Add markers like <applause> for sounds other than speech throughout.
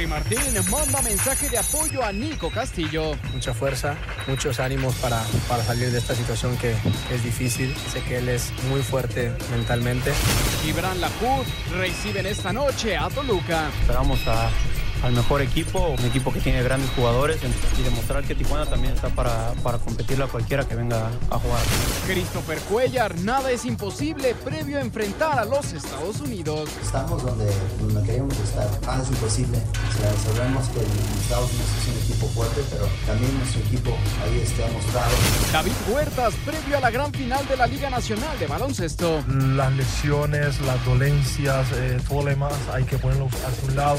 Henry Martín manda mensaje de apoyo a Nico Castillo. Mucha fuerza, muchos ánimos para, para salir de esta situación que, es difícil. Sé que él es muy fuerte mentalmente. Gibran Lahoud reciben esta noche a Toluca. Esperamos a al mejor equipo, un equipo que tiene grandes jugadores y demostrar que Tijuana también está para, para competirle a cualquiera que venga a jugar. Christopher Cuellar, nada es imposible previo a enfrentar a los Estados Unidos. Estamos donde, donde queremos estar, nada es imposible. O sea, sabemos que Estados Unidos es un equipo fuerte, pero también nuestro equipo ahí está mostrado. David Huertas, previo a la gran final de la Liga Nacional de Baloncesto. Las lesiones, las dolencias, eh, problemas, hay que ponerlos a su lado.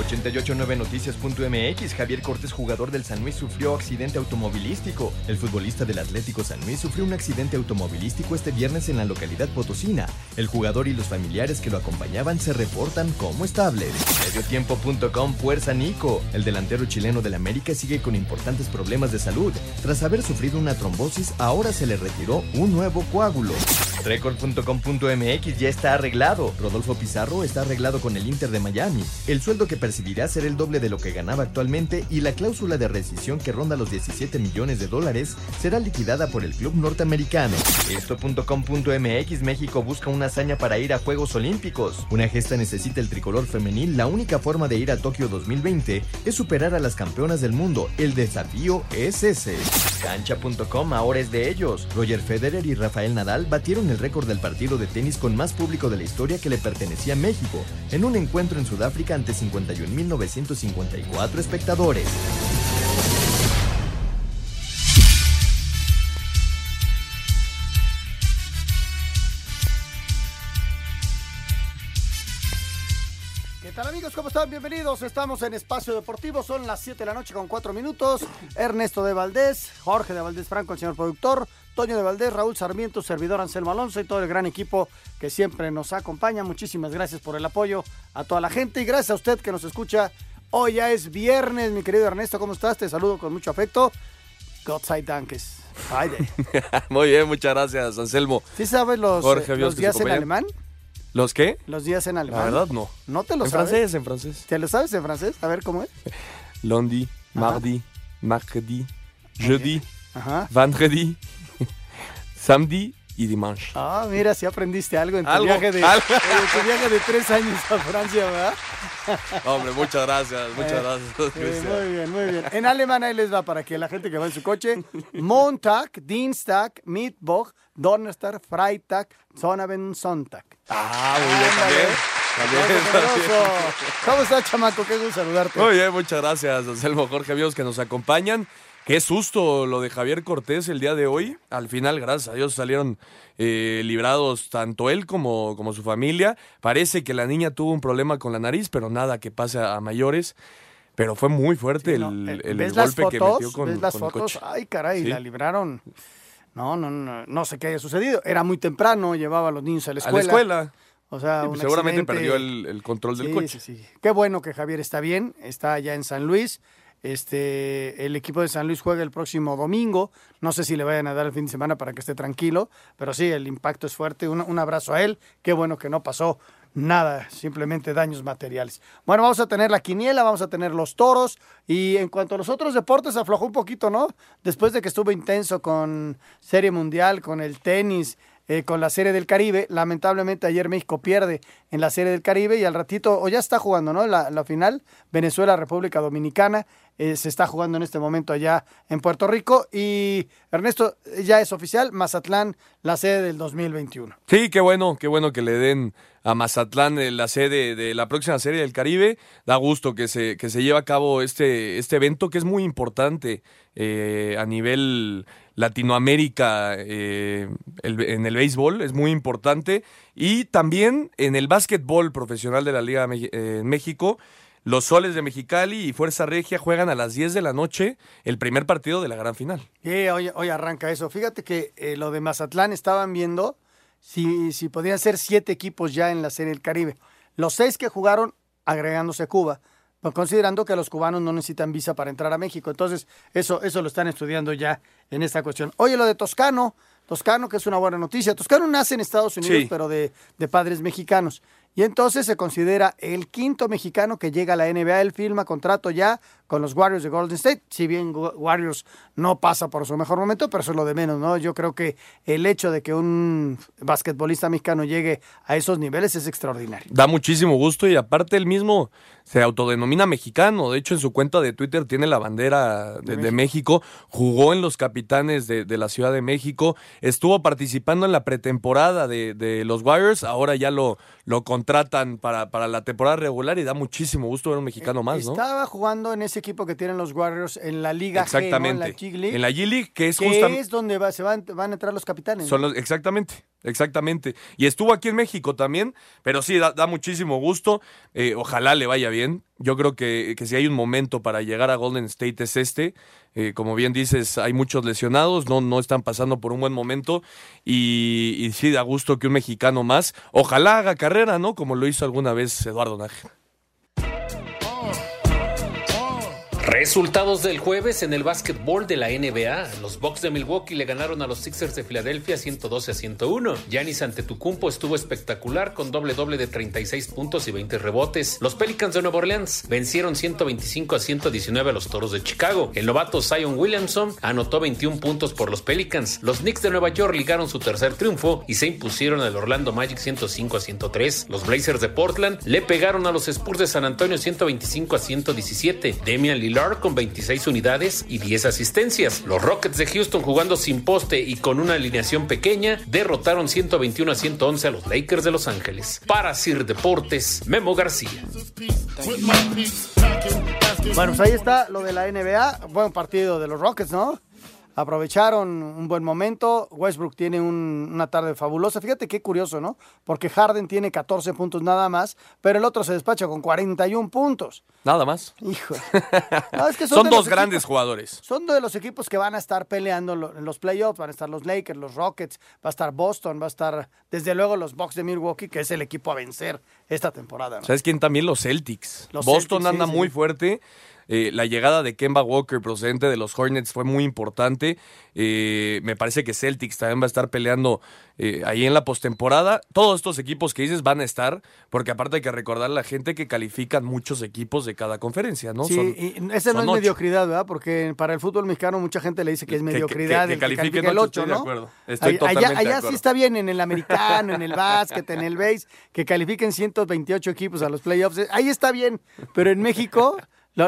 889noticias.mx Javier Cortés, jugador del San Luis, sufrió accidente automovilístico. El futbolista del Atlético San Luis sufrió un accidente automovilístico este viernes en la localidad potosina. El jugador y los familiares que lo acompañaban se reportan como estables. Mediotiempo.com Fuerza Nico. El delantero chileno del América sigue con importantes problemas de salud. Tras haber sufrido una trombosis, ahora se le retiró un nuevo coágulo. Record.com.mx ya está arreglado. Rodolfo Pizarro está arreglado con el Inter de Miami. El sueldo que percibirá será el doble de lo que ganaba actualmente y la cláusula de rescisión que ronda los 17 millones de dólares será liquidada por el club norteamericano. Esto.com.mx México busca una hazaña para ir a Juegos Olímpicos. Una gesta necesita el tricolor femenil. La única forma de ir a Tokio 2020 es superar a las campeonas del mundo. El desafío es ese. Cancha.com ahora es de ellos. Roger Federer y Rafael Nadal batieron el récord del partido de tenis con más público de la historia que le pertenecía a México, en un encuentro en Sudáfrica ante 51.954 espectadores. Tal amigos? ¿Cómo están? Bienvenidos. Estamos en Espacio Deportivo. Son las 7 de la noche con 4 minutos. Ernesto de Valdés, Jorge de Valdés Franco, el señor productor, Toño de Valdés, Raúl Sarmiento, servidor Anselmo Alonso y todo el gran equipo que siempre nos acompaña. Muchísimas gracias por el apoyo a toda la gente y gracias a usted que nos escucha. Hoy ya es viernes, mi querido Ernesto. ¿Cómo estás? Te saludo con mucho afecto. Gott sei Dankes. <laughs> Muy bien, muchas gracias, Anselmo. ¿Sí sabes los, Jorge, eh, los días en alemán? ¿Los qué? Los días en alemán. La verdad, no. ¿No te lo en sabes? francés, en francés. ¿Te lo sabes en francés? A ver cómo es. <laughs> Lundi, mardi, mercredi, jeudi, Ajá. vendredi, <laughs> samedi y dimanche. Ah, mira, si aprendiste algo en tu, Algo, viaje, de, algo. <laughs> en tu viaje de tres años a Francia, ¿verdad? <laughs> Hombre, muchas gracias, muchas Eh, gracias. eh, muy bien, muy bien. En alemán ahí les va para que la gente que va en su coche. Montag, Dienstag, Mittwoch, Donnerstag, Freitag, Sonnabend, Sonntag. Ah, muy bien, también. También, también. ¿Cómo estás, chamaco? Qué gusto saludarte. Muy bien, muchas gracias, Anselmo Jorge, amigos que nos acompañan. Qué susto lo de Javier Cortés el día de hoy. Al final, gracias a Dios, salieron eh, librados tanto él como, como su familia. Parece que la niña tuvo un problema con la nariz, pero nada que pase a, a mayores. Pero fue muy fuerte el, el- el ¿Ves las golpe que metió con, ¿Ves las con el fotos? coche. Ay, caray, Sí. la libraron. No, no, no, no sé qué haya sucedido. Era muy temprano, llevaba a los niños a la A escuela. la escuela. O sea, Sí, un pues seguramente accidente- perdió el, el control del coche. sí. Qué bueno que Javier está bien, está allá en San Luis. Este, el equipo de San Luis juega el próximo domingo. No sé si le vayan a dar el fin de semana para que esté tranquilo, pero sí, el impacto es fuerte. Un, un abrazo a él. Qué bueno que no pasó nada, simplemente daños materiales. Bueno, vamos a tener la quiniela, vamos a tener los toros y en cuanto a los otros deportes aflojó un poquito, ¿no? Después de que estuvo intenso con Serie Mundial, con el tenis, eh, con la Serie del Caribe. Lamentablemente ayer México pierde en la Serie del Caribe y al ratito, o ya está jugando, ¿no? La, final, Venezuela, República Dominicana. eh, se está jugando en este momento allá en Puerto Rico. Y Ernesto, ya es oficial, Mazatlán, la sede del 2021. Sí, qué bueno, qué bueno que le den a Mazatlán eh, la sede de la próxima serie del Caribe. Da gusto que se, que se lleve a cabo este, este evento que es muy importante eh, a nivel Latinoamérica eh, en el béisbol, es muy importante. Y también en el básquetbol profesional de la Liga Me- eh, México. Los Soles de Mexicali y Fuerza Regia juegan a las 10 de la noche el primer partido de la gran final. Sí, hoy, hoy arranca eso. Fíjate que eh, lo de Mazatlán estaban viendo si, si podían ser siete equipos ya en la Serie del Caribe. Los seis que jugaron agregándose Cuba, pues, considerando que los cubanos no necesitan visa para entrar a México. Entonces, eso, eso lo están estudiando ya en esta cuestión. Oye, lo de Toscano, Toscano, que es una buena noticia. Toscano nace en Estados Unidos, Sí. pero de, de padres mexicanos. Y entonces se considera el quinto mexicano que llega a la NBA. Él firma contrato ya con los Warriors de Golden State. Si bien Wa- Warriors no pasa por su mejor momento, pero eso es lo de menos, ¿no? Yo creo que el hecho de que un basquetbolista mexicano llegue a esos niveles es extraordinario. Da muchísimo gusto y aparte él mismo se autodenomina mexicano. De hecho, en su cuenta de Twitter tiene la bandera de, de México. Jugó en los capitanes de, de la Ciudad de México. Estuvo participando en la pretemporada de, de los Warriors. Ahora ya lo, lo contratan para, para la temporada regular y da muchísimo gusto ver un mexicano más, ¿no? Estaba jugando en ese equipo que tienen los Warriors en la Liga G, ¿no? Exactamente. en la G League. En la G-League, que es que justamente. es donde va- se van, van a entrar los capitanes. Son exactamente, exactamente. Y estuvo aquí en México también, pero sí, da, muchísimo gusto. Eh, ojalá le vaya bien. Yo creo que, que si hay un momento para llegar a Golden State es este. Eh, como bien dices, hay muchos lesionados, no, no están pasando por un buen momento. Y, y sí, da gusto que un mexicano más, ojalá haga carrera, ¿no? Como lo hizo alguna vez Eduardo Nájera. Resultados del jueves en el básquetbol de la NBA. Los Bucks de Milwaukee le ganaron a los Sixers de Filadelfia 112 a 101. Giannis Antetokounmpo estuvo espectacular con doble doble de 36 puntos y 20 rebotes. Los Pelicans de Nueva Orleans vencieron 125 a 119 a los Toros de Chicago. El novato Zion Williamson anotó 21 puntos por los Pelicans. Los Knicks de Nueva York ligaron su tercer triunfo y se impusieron al Orlando Magic 105 a 103. Los Blazers de Portland le pegaron a los Spurs de San Antonio 125 a 117. Damian Lillard con 26 unidades y 10 asistencias. Los Rockets de Houston jugando sin poste y con una alineación pequeña derrotaron 121 a 111 a los Lakers de Los Ángeles. Para Sir Deportes, Memo García. Bueno, pues ahí está lo de la NBA. Buen partido de los Rockets, ¿no? Aprovecharon un buen momento. Westbrook tiene un- una tarde fabulosa. Fíjate qué curioso, ¿no? Porque Harden tiene 14 puntos nada más, pero el otro se despacha con 41 puntos. Nada más. Hijo. <laughs> No, es que Son dos grandes equipos- jugadores. Son de los equipos que van a estar peleando en los playoffs. Van a estar los Lakers, los Rockets, va a estar Boston, va a estar desde luego los Bucks de Milwaukee, que es el equipo a vencer esta temporada. ¿no? ¿Sabes quién también? Los Celtics. Los Boston Celtics, anda sí, sí. muy fuerte. Eh, la llegada de Kemba Walker procedente de los Hornets fue muy importante. Eh, me parece que Celtics también va a estar peleando eh, ahí en la postemporada. Todos estos equipos que dices van a estar, porque aparte hay que recordar a la gente que califican muchos equipos de cada conferencia, ¿no? Sí, Son- y esa no es ocho. mediocridad, ¿verdad? Porque para el fútbol mexicano mucha gente le dice que es Que- que- mediocridad que- que el califiquen califica el ocho, 8, estoy de ¿no? acuerdo. Estoy Allá- totalmente allá de allá sí acuerdo. está bien en el americano, en el básquet, en el base, que califiquen 128 equipos a los playoffs. Ahí está bien, pero en México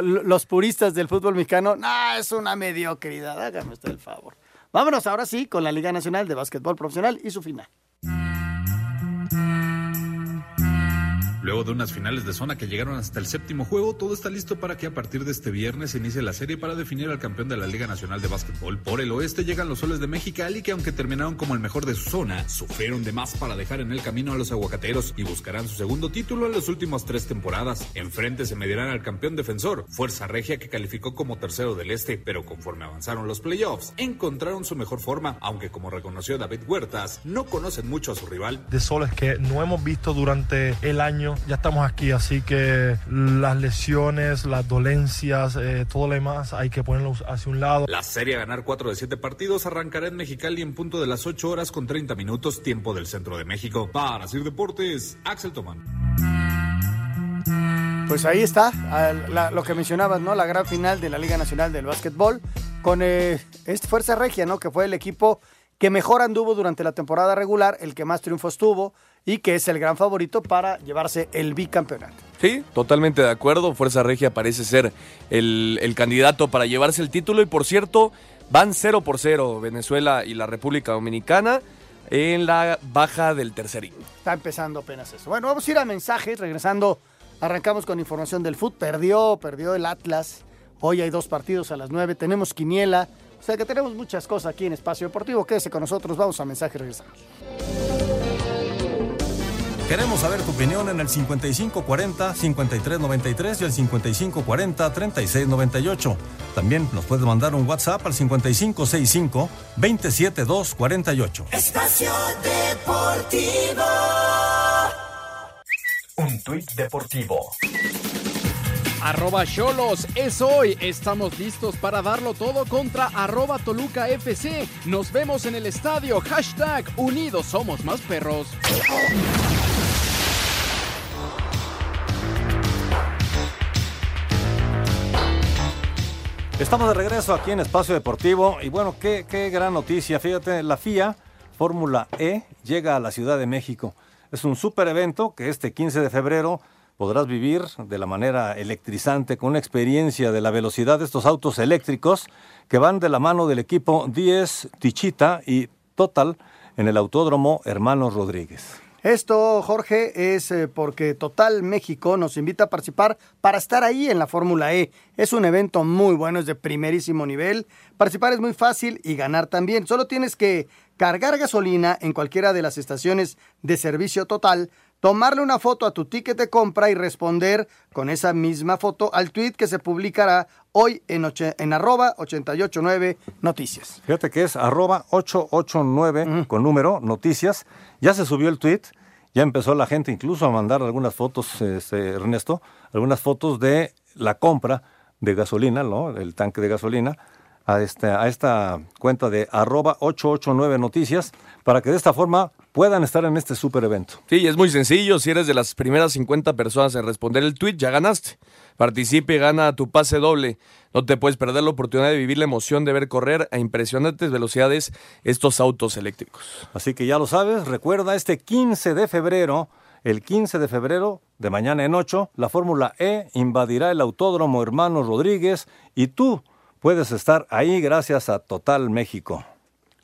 los puristas del fútbol mexicano, no, es una mediocridad, hágame usted el favor. Vámonos ahora sí con la Liga Nacional de Básquetbol Profesional y su final. Luego de unas finales de zona que llegaron hasta el séptimo juego, todo está listo para que a partir de este viernes se inicie la serie para definir al campeón de la Liga Nacional de Básquetbol. Por el oeste llegan los soles de Mexicali que aunque terminaron como el mejor de su zona, sufrieron de más para dejar en el camino a los aguacateros y buscarán su segundo título en las últimas tres temporadas. Enfrente se medirán al campeón defensor, Fuerza Regia que calificó como tercero del este, pero conforme avanzaron los playoffs, encontraron su mejor forma, aunque como reconoció David Huertas, no conocen mucho a su rival. de soles que no hemos visto durante el año. Ya estamos aquí, así que las lesiones, las dolencias, eh, todo lo demás hay que ponerlo hacia un lado. La serie a ganar 4 de 7 partidos arrancará en Mexicali en punto de las 8 horas con 30 minutos tiempo del centro de México. Para Sir Deportes, Axel Tomán. Pues ahí está, al- la- lo que mencionabas, ¿no? La gran final de la Liga Nacional del Básquetbol con eh, es Fuerza Regia, ¿no? Que fue el equipo que mejor anduvo durante la temporada regular, el que más triunfos tuvo y que es el gran favorito para llevarse el bicampeonato. Sí, totalmente de acuerdo. Fuerza Regia parece ser el, el candidato para llevarse el título y por cierto, van 0 por 0 Venezuela y la República Dominicana en la baja del tercerín. Está empezando apenas eso. Bueno, vamos a ir a mensajes. Regresando, arrancamos con información del fútbol. Perdió, perdió el Atlas. Hoy hay dos partidos a las 9. Tenemos quiniela. O sea que tenemos muchas cosas aquí en Espacio Deportivo. Quédese con nosotros. Vamos a mensaje y regresamos. Queremos saber tu opinión en el 5540-5393 y el 5540-3698. También nos puedes mandar un WhatsApp al 5565-27248. Espacio Deportivo. Un tuit deportivo. Arroba Cholos es hoy. Estamos listos para darlo todo contra arroba Toluca FC. Nos vemos en el estadio. Hashtag Unidos Somos Más Perros. Estamos de regreso aquí en Espacio Deportivo y bueno, qué, qué gran noticia. Fíjate, la FIA Fórmula E llega a la Ciudad de México. Es un super evento que este 15 de febrero podrás vivir de la manera electrizante con una experiencia de la velocidad de estos autos eléctricos que van de la mano del equipo 10 Tichita y Total en el Autódromo Hermanos Rodríguez. Esto, Jorge, es eh, porque Total México nos invita a participar para estar ahí en la Fórmula E. Es un evento muy bueno, es de primerísimo nivel. Participar es muy fácil y ganar también. Solo tienes que cargar gasolina en cualquiera de las estaciones de servicio Total, tomarle una foto a tu ticket de compra y responder con esa misma foto al tweet que se publicará hoy en, oche- en arroba 889 noticias. Fíjate que es arroba 889 con número, noticias. Ya se subió el tweet, ya empezó la gente incluso a mandar algunas fotos, este, Ernesto, algunas fotos de la compra de gasolina, ¿no? El tanque de gasolina, a, este, a esta cuenta de arroba 889 noticias, para que de esta forma puedan estar en este super evento. Sí, es muy sencillo. Si eres de las primeras 50 personas en responder el tweet, ya ganaste. Participe y gana tu pase doble. No te puedes perder la oportunidad de vivir la emoción de ver correr a impresionantes velocidades estos autos eléctricos. Así que ya lo sabes, recuerda este 15 de febrero, el 15 de febrero de mañana en 8, la Fórmula E invadirá el Autódromo Hermanos Rodríguez y tú puedes estar ahí gracias a Total México.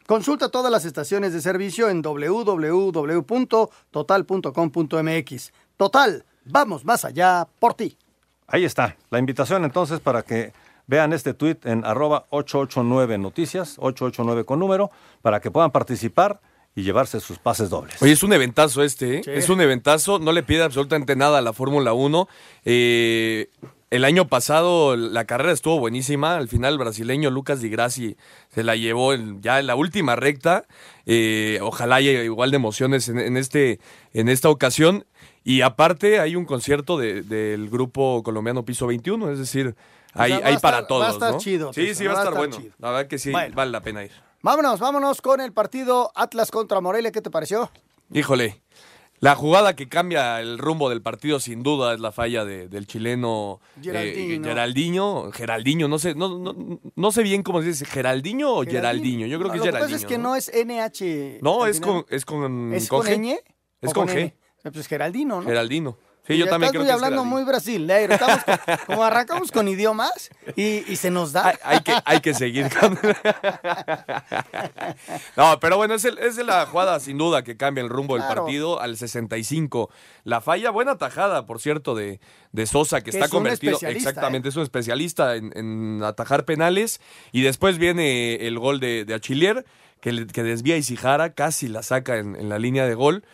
Consulta todas las estaciones de servicio en www.total.com.mx. Total, vamos más allá por ti. Ahí está, la invitación entonces para que vean este tweet en arroba 889 noticias, 889 con número, para que puedan participar y llevarse sus pases dobles. Oye, es un eventazo este, ¿eh? Sí. Es un eventazo, no le pide absolutamente nada a la Fórmula 1. Eh, el año pasado la carrera estuvo buenísima. Al final el brasileño Lucas Di Grassi se la llevó en- ya en la última recta. Eh, ojalá haya igual de emociones en, en este, en esta ocasión. Y aparte hay un concierto de- del grupo colombiano Piso 21, es decir, O hay, sea, hay estar- para todos. va a estar ¿no? chido, Sí, sí, va a va a estar, estar bueno. chido. La verdad que sí, Bueno. vale la pena ir. Vámonos, vámonos con el partido Atlas contra Morelia. ¿Qué te pareció? Híjole, la jugada que cambia el rumbo del partido sin duda es la falla de- del chileno eh, Geraldino. Geraldinho, Geraldinho, no sé, no, no, no sé bien cómo se dice, Geraldinho o Geraldinho, yo creo que Lo es que pasa Geraldinho. es que ¿no? es NH. No, es final. con, es con, ¿Es con con, G. ñ? Es ¿O con G. Pues Geraldino, ¿no? Geraldino. Sí, yo ya también estás creo muy que es hablando muy brasileiro. Estamos con- como arrancamos con idiomas y, y se nos da. Hay que, hay que seguir. con- <laughs> no, pero bueno, es, el- es de la jugada sin duda que cambia el rumbo del partido al 65. La falla, buena tajada, por cierto, de, de Sosa, que, Que está es convertido. ¿eh? Exactamente, es un especialista en, en atajar penales. Y después viene el gol de, de Achillier, que, que desvía a Isijara, casi la saca en, en la línea de gol.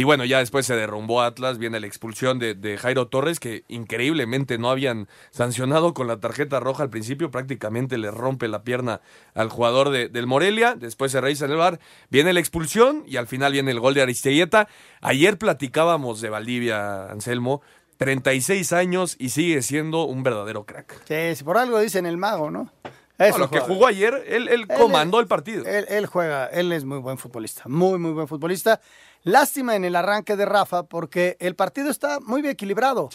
Y bueno, ya después se derrumbó Atlas, viene la expulsión de, de Jairo Torres, que increíblemente no habían sancionado con la tarjeta roja al principio, prácticamente le rompe la pierna al jugador de- del Morelia, después se revisa en el bar, viene la expulsión y al final viene el gol de Aristeguieta. Ayer platicábamos de Valdivia, Anselmo, 36 años y sigue siendo un verdadero crack. Sí, si por algo dicen el mago, ¿no? Es No, lo que jugó ayer, él, él Él comandó el partido. Él, él juega, él es muy buen futbolista, muy, muy buen futbolista. Lástima en el arranque de Rafa porque el partido está muy bien equilibrado.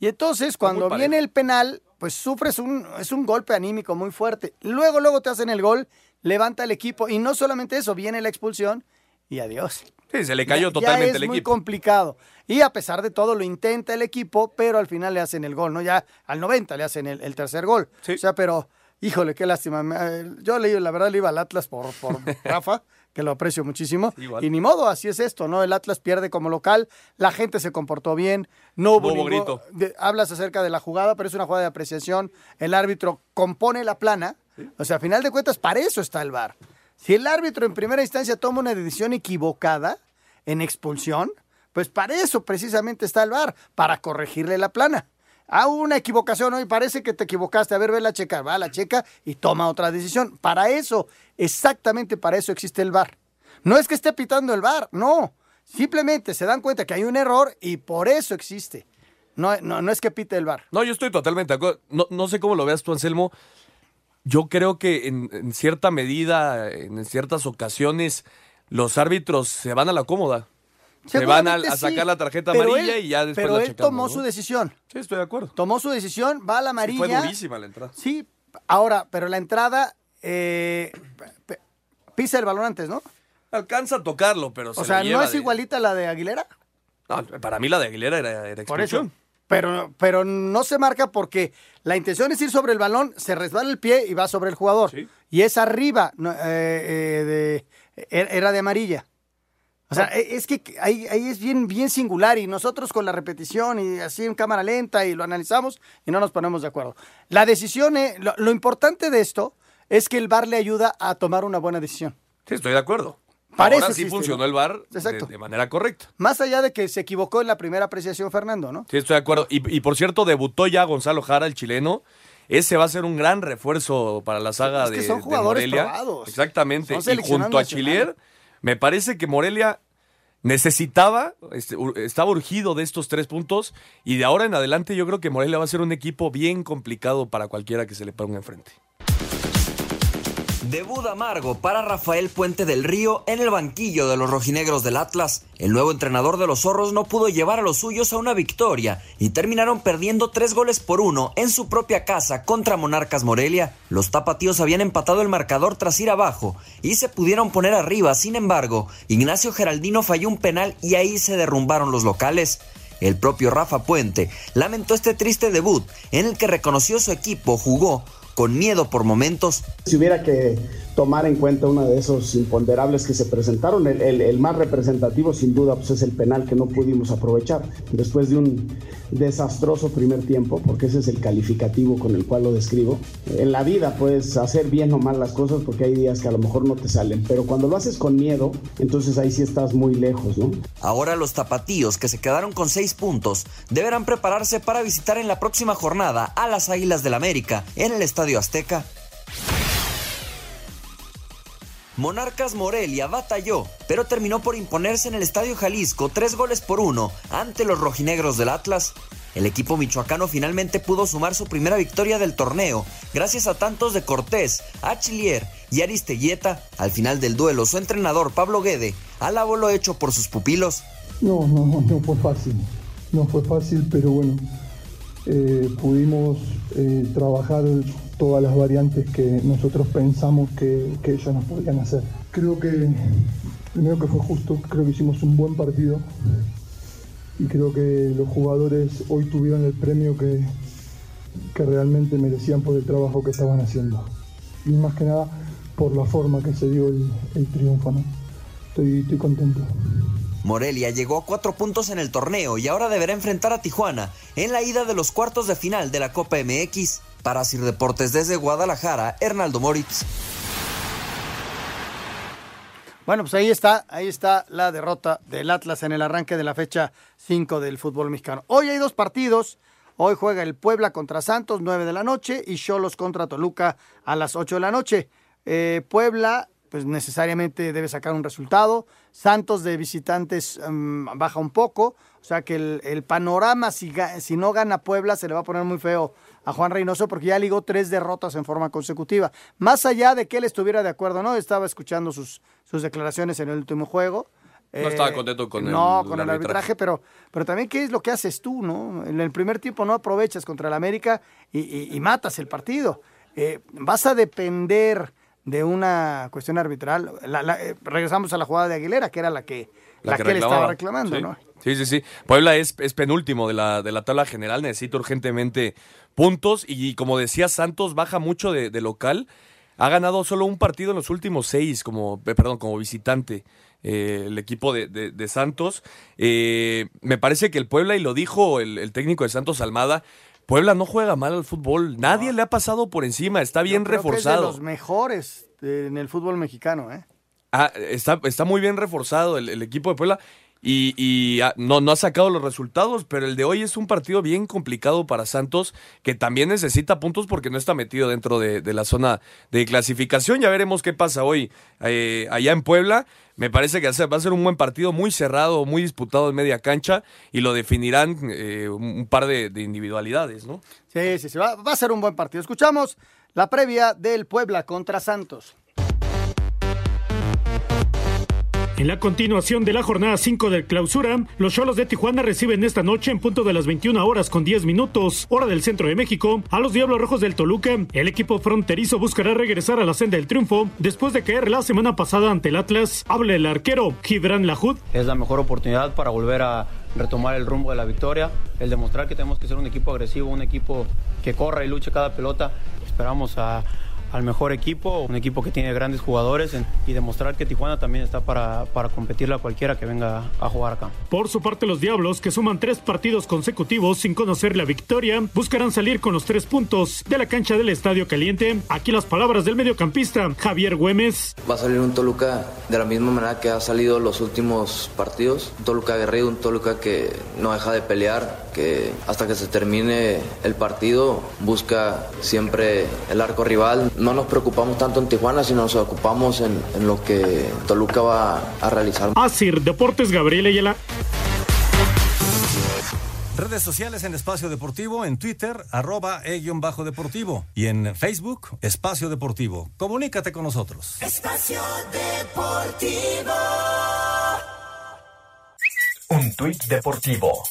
Y entonces cuando viene el penal, pues sufres un, es un golpe anímico muy fuerte. Luego, luego te hacen el gol, levanta el equipo y no solamente eso, viene la expulsión y adiós. Sí, se le cayó Ya- totalmente ya el es muy equipo. complicado. Y a pesar de todo lo intenta el equipo, pero al final le hacen el gol, ¿no? Ya al 90 le hacen el, el tercer gol. O sea, pero, híjole, qué lástima. Eh, Yo le, la verdad le iba al Atlas por, por <laughs> Rafa, que lo aprecio muchísimo. Igual. Y ni modo, así es esto, ¿no? El Atlas pierde como local, la gente se comportó bien, no hubo, No hubo ningún- grito. de- hablas acerca de la jugada, pero es una jugada de apreciación. El árbitro compone la plana. O sea, a final de cuentas, para eso está el VAR. Si el árbitro en primera instancia toma una decisión equivocada en expulsión, pues para eso precisamente está el VAR, para corregirle la plana. Ah, una equivocación hoy, parece que te equivocaste. A ver, ve la checa, va a la checa y toma otra decisión. Para eso, exactamente para eso existe el VAR. No es que esté pitando el VAR, no. Simplemente se dan cuenta que hay un error y por eso existe. No, no, no es que pite el VAR. No, yo estoy totalmente de acuerdo. No, no sé cómo lo veas tú, Anselmo. Yo creo que en cierta medida, en ciertas ocasiones, los árbitros se van a la cómoda. Se van a, sí, sacar la tarjeta amarilla él- y ya después Pero la él checamos, tomó ¿no? su decisión. Sí, estoy de acuerdo. Tomó su decisión, va a la Sí, amarilla. fue durísima la entrada. Sí, ahora, pero la entrada eh, pisa el balón antes, ¿no? Alcanza a tocarlo, pero se O sea, ¿no es de- igualita a la de Aguilera? No, para mí la de Aguilera era, era Por eso. Pero, pero no se marca porque la intención es ir sobre el balón, se resbala el pie y va sobre el jugador. Y es arriba, eh, eh, de, er- era de amarilla. O sea, e- es que ahí, ahí es bien, bien singular y nosotros con la repetición y así en cámara lenta y lo analizamos y no nos ponemos de acuerdo. La decisión, eh, lo, lo importante de esto es que el VAR le ayuda a tomar una buena decisión. Sí, estoy de acuerdo. Para Ahora sí existe, funcionó ¿no? el VAR de, de manera correcta. Más allá de que se equivocó en la primera apreciación Fernando, ¿no? Sí, estoy de acuerdo. Y, y por cierto, debutó ya Gonzalo Jara, el chileno. Ese va a ser un gran refuerzo para la saga Es que de, son de jugadores Morelia. probados. Exactamente. Son Y junto a nacional. Me parece que Morelia necesitaba, este, estaba urgido de estos tres puntos. Y de ahora en adelante yo creo que Morelia va a ser un equipo bien complicado para cualquiera que se le ponga enfrente. Debut amargo para Rafael Puente del Río en el banquillo de los rojinegros del Atlas. El nuevo entrenador de los zorros no pudo llevar a los suyos a una victoria y terminaron perdiendo tres goles por uno en su propia casa contra Monarcas Morelia. Los tapatíos habían empatado el marcador tras ir abajo y se pudieron poner arriba. Sin embargo, Ignacio Geraldino falló un penal y ahí se derrumbaron los locales. El propio Rafa Puente lamentó este triste debut en el que reconoció su equipo jugó con miedo por momentos. Si hubiera que tomar en cuenta uno de esos imponderables que se presentaron, el, el- el más representativo sin duda pues es el penal que no pudimos aprovechar después de un desastroso primer tiempo, porque ese es el calificativo con el cual lo describo. En la vida puedes hacer bien o mal las cosas porque hay días que a lo mejor no te salen, pero cuando lo haces con miedo, entonces ahí sí estás muy lejos, ¿no? Ahora los tapatíos, que se quedaron con seis puntos, deberán prepararse para visitar en la próxima jornada a las Águilas del América en el Estadio Azteca. Monarcas Morelia batalló, pero terminó por imponerse en el Estadio Jalisco tres goles por uno ante los rojinegros del Atlas. El equipo michoacano finalmente pudo sumar su primera victoria del torneo, gracias a tantos de Cortés, Achillier y Aristelleta. Al final del duelo, su entrenador Pablo Guede alabó lo hecho por sus pupilos. No, no, no fue fácil. No fue fácil, pero bueno, eh, pudimos eh, trabajar todas las variantes que nosotros pensamos que, que ellos nos podían hacer. Creo que, primero que fue justo, creo que hicimos un buen partido y creo que los jugadores hoy tuvieron el premio que, que realmente merecían por el trabajo que estaban haciendo. Y más que nada por la forma que se dio el, el triunfo. ¿no? Estoy, estoy contento. Morelia llegó a cuatro puntos en el torneo y ahora deberá enfrentar a Tijuana en la ida de los cuartos de final de la Copa MX. Para Sir Deportes desde Guadalajara, Hernaldo Moritz. Bueno, pues ahí está, ahí está la derrota del Atlas en el arranque de la fecha 5 del fútbol mexicano. Hoy hay dos partidos. Hoy juega el Puebla contra Santos, 9 de la noche, y Cholos contra Toluca a las 8 de la noche. Eh, Puebla, pues necesariamente debe sacar un resultado. Santos de visitantes mm, baja un poco. O sea que el, el panorama, si, si no gana Puebla, se le va a poner muy feo a Juan Reynoso porque ya ligó tres derrotas en forma consecutiva. Más allá de que él estuviera de acuerdo, ¿no? Estaba escuchando sus, sus declaraciones en el último juego. No estaba contento con el- No, el con el arbitraje. arbitraje, pero, pero también qué es lo que haces tú, ¿no? En el primer tiempo no aprovechas contra el América y, y- y matas el partido. Eh, vas a depender de una cuestión arbitral. La- la- eh, regresamos a la jugada de Aguilera, que era la que, la que, él estaba reclamando, Sí. ¿no? Sí, sí, sí. Puebla es, es penúltimo de la, de la tabla general, necesita urgentemente puntos y como decía Santos, baja mucho de, de local. Ha ganado solo un partido en los últimos seis, como, eh, perdón, como visitante, eh, el equipo de, de- de Santos. Eh, me parece que el Puebla, y lo dijo el, el técnico de Santos Almada, Puebla no juega mal al fútbol, nadie le ha pasado por encima, está bien Creo que es de reforzado. los mejores eh, en el fútbol mexicano, ¿eh? Ah, está, está muy bien reforzado el, el equipo de Puebla y, y, ah, no, no ha sacado los resultados, pero el de hoy es un partido bien complicado para Santos que también necesita puntos porque no está metido dentro de, la zona de clasificación. Ya veremos qué pasa hoy eh, allá en Puebla. Me parece que va a ser un buen partido, muy cerrado, muy disputado en media cancha y lo definirán eh, un par de, de individualidades, ¿no? Sí, sí, sí, va a ser un buen partido. Escuchamos la previa del Puebla contra Santos. En la continuación de la jornada 5 del clausura, los Cholos de Tijuana reciben esta noche en punto de las 21 horas con 10 minutos, hora del centro de México, a los Diablos Rojos del Toluca. El equipo fronterizo buscará regresar a la senda del triunfo después de caer la semana pasada ante el Atlas. Habla el arquero Gibran Lajud. Es la mejor oportunidad para volver a retomar el rumbo de la victoria, el demostrar que tenemos que ser un equipo agresivo, un equipo que corra y luche cada pelota. Esperamos a- al mejor equipo, un equipo que tiene grandes jugadores en- y demostrar que Tijuana también está para, para competirle a cualquiera que venga a jugar acá. Por su parte, los Diablos, que suman tres partidos consecutivos sin conocer la victoria, buscarán salir con los tres puntos de la cancha del Estadio Caliente. Aquí las palabras del mediocampista Javier Güemes. Va a salir un Toluca de la misma manera que ha salido los últimos partidos. Un Toluca aguerrido, un Toluca que no deja de pelear, que hasta que se termine el partido busca siempre el arco rival. No nos preocupamos tanto en Tijuana, sino nos ocupamos en, en lo que Toluca va a realizar. Asir Deportes Gabriel Ayala. Redes sociales en Espacio Deportivo, en Twitter, arroba e-bajo deportivo y en Facebook, Espacio Deportivo. Comunícate con nosotros. Espacio Deportivo. Un tuit deportivo.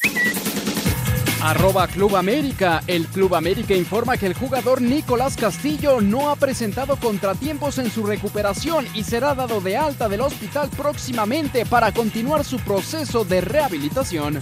Arroba Club América. El Club América informa que el jugador Nicolás Castillo no ha presentado contratiempos en su recuperación y será dado de alta del hospital próximamente para continuar su proceso de rehabilitación.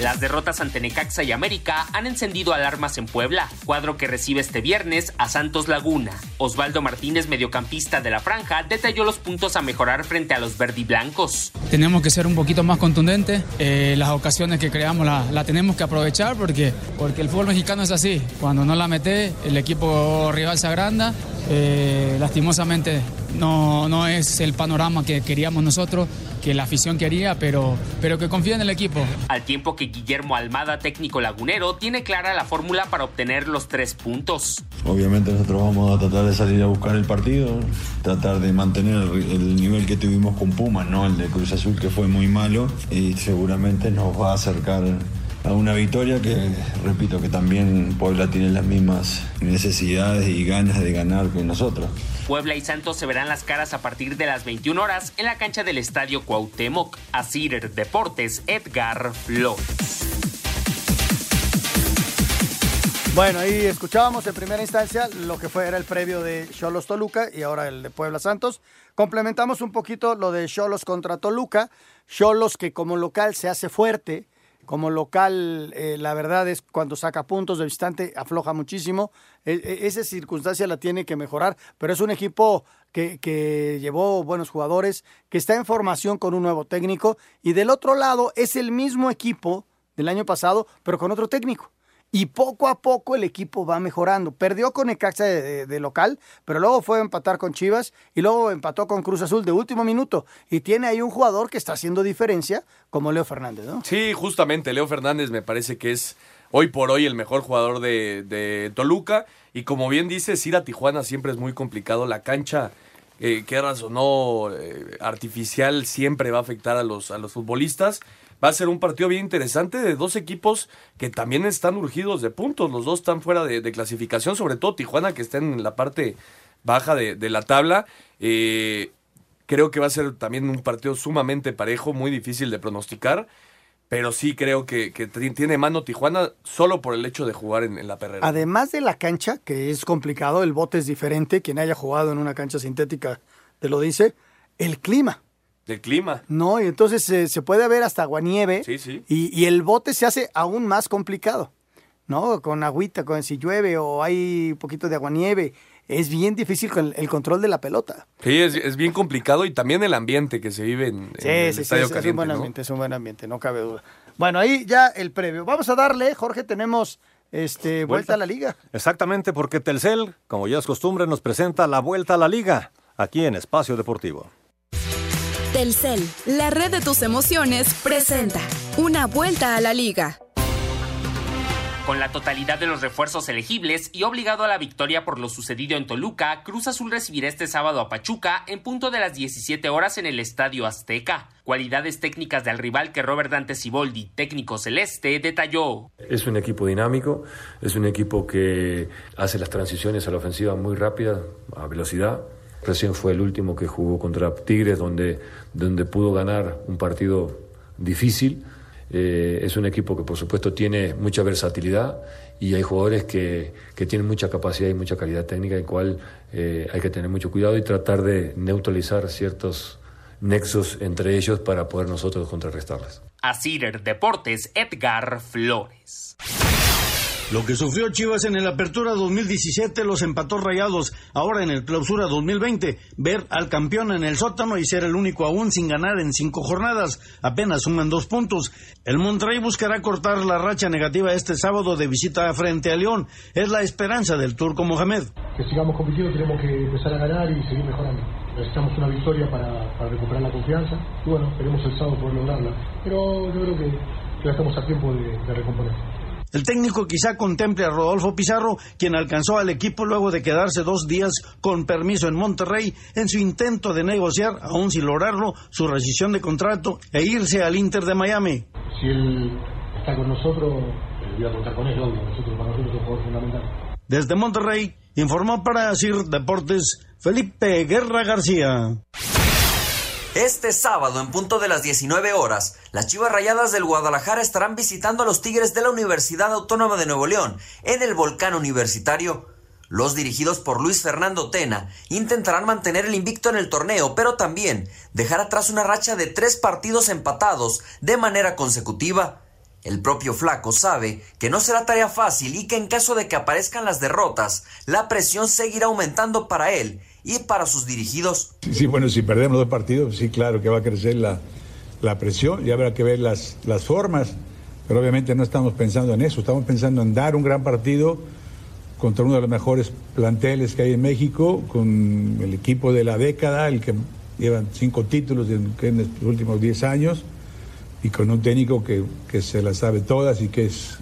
Las derrotas ante Necaxa y América han encendido alarmas en Puebla, cuadro que recibe este viernes a Santos Laguna. Osvaldo Martínez, mediocampista de la franja, detalló los puntos a mejorar frente a los verdiblancos. Tenemos que ser un poquito más contundentes. eh, las ocasiones que creamos la, la tenemos que aprovechar porque, porque el fútbol mexicano es así. Cuando no la mete, el equipo rival se agranda. eh, lastimosamente no, no es el panorama que queríamos nosotros, que la afición quería, pero, pero que confía en el equipo. Al tiempo que Guillermo Almada, técnico lagunero, tiene clara la fórmula para obtener los tres puntos. Obviamente nosotros vamos a tratar de salir a buscar el partido, tratar de mantener el, el nivel que tuvimos con Pumas, ¿no? El de Cruz Azul que fue muy malo y seguramente nos va a acercar a una victoria que, repito, que también Puebla tiene las mismas necesidades y ganas de ganar que nosotros. Puebla y Santos se verán las caras a partir de las 21 horas en la cancha del Estadio Cuauhtémoc. Asir Deportes, Edgar Flores. Bueno, ahí escuchábamos en primera instancia lo que fue era el previo de Cholos Toluca y ahora el de Puebla Santos. Complementamos un poquito lo de Cholos contra Toluca. Cholos que como local se hace fuerte, como local eh, la verdad es cuando saca puntos de visitante afloja muchísimo. E- e- esa circunstancia la tiene que mejorar, pero es un equipo que, que llevó buenos jugadores, que está en formación con un nuevo técnico y del otro lado es el mismo equipo del año pasado, pero con otro técnico. Y poco a poco el equipo va mejorando. Perdió con Necaxa de, de- local, pero luego fue a empatar con Chivas y luego empató con Cruz Azul de último minuto. Y tiene ahí un jugador que está haciendo diferencia, como Leo Fernández, ¿no? Sí, justamente, Leo Fernández me parece que es hoy por hoy el mejor jugador de, de Toluca. Y como bien dices, ir a Tijuana siempre es muy complicado. La cancha, eh, quieras o no, eh, artificial, siempre va a afectar a los, a los futbolistas. Va a ser un partido bien interesante de dos equipos que también están urgidos de puntos. Los dos están fuera de, clasificación, sobre todo Tijuana, que está en la parte baja de, la tabla. Eh, creo que va a ser también un partido sumamente parejo, muy difícil de pronosticar. Pero sí creo que, que ti- tiene mano Tijuana solo por el hecho de jugar en, en la perrera. Además de la cancha, que es complicado, el bote es diferente, quien haya jugado en una cancha sintética te lo dice, el clima, Del clima. ¿no? Y entonces eh, se puede ver hasta aguanieve Sí, sí. y, y el bote se hace aún más complicado, ¿no? Con agüita, con si llueve o hay un poquito de aguanieve, es bien difícil con el, el control de la pelota. Sí, es, es bien complicado y también el ambiente que se vive en, Sí, en el sí, sí, es, es un buen ¿no? ambiente, es un buen ambiente, no cabe duda. Bueno, ahí ya el previo. Vamos a darle, Jorge, tenemos este, vuelta, a la liga. Exactamente, porque Telcel, como ya es costumbre, nos presenta la vuelta a la liga, aquí en Espacio Deportivo. Telcel, la red de tus emociones, presenta una vuelta a la liga. Con la totalidad de los refuerzos elegibles y obligado a la victoria por lo sucedido en Toluca, Cruz Azul recibirá este sábado a Pachuca en punto de las 17 horas en el Estadio Azteca. Cualidades técnicas del rival que Robert Dante Siboldi, técnico celeste, detalló. Es un equipo dinámico, es un equipo que hace las transiciones a la ofensiva muy rápidas, a velocidad. Recién fue el último que jugó contra Tigres, donde, donde pudo ganar un partido difícil. Eh, es un equipo que por supuesto tiene mucha versatilidad y hay jugadores que, que tienen mucha capacidad y mucha calidad técnica, en cual eh, hay que tener mucho cuidado y tratar de neutralizar ciertos nexos entre ellos para poder nosotros contrarrestarles. Asir Deportes, Edgar Flores. Lo que sufrió Chivas en el Apertura 2017 los empató rayados. Ahora en el Clausura 2020, ver al campeón en el sótano y ser el único aún sin ganar en cinco jornadas. Apenas suman dos puntos. El Monterrey buscará cortar la racha negativa este sábado de visita frente a León. Es la esperanza del turco Mohamed. que sigamos compitiendo, tenemos que empezar a ganar y seguir mejorando. Necesitamos una victoria para, recuperar la confianza y bueno, esperemos el sábado poder lograrla. Pero yo creo que, ya estamos a tiempo de recomponer. El técnico quizá contemple a Rodolfo Pizarro, quien alcanzó al equipo luego de quedarse dos días con permiso en Monterrey en su intento de negociar, aún sin lograrlo, su rescisión de contrato e irse al Inter de Miami. Si él está con nosotros, voy a contar con él, obvio. Nosotros, para nosotros es un jugador fundamental. Desde Monterrey, informó para Sir Deportes Felipe Guerra García. Este sábado, en punto de las 19 horas, las Chivas Rayadas del Guadalajara estarán visitando a los Tigres de la Universidad Autónoma de Nuevo León en el Volcán Universitario. Los dirigidos por Luis Fernando Tena intentarán mantener el invicto en el torneo, pero también dejar atrás una racha de tres partidos empatados de manera consecutiva. El propio Flaco sabe que no será tarea fácil y que en caso de que aparezcan las derrotas, la presión seguirá aumentando para él y para sus dirigidos. Sí, bueno, si perdemos dos partidos, sí, claro que va a crecer la, la presión y habrá que ver las, las formas, pero obviamente no estamos pensando en eso, estamos pensando en dar un gran partido contra uno de los mejores planteles que hay en México, con el equipo de la década, el que lleva cinco títulos en, los últimos diez años, y con un técnico que, que se las sabe todas y que es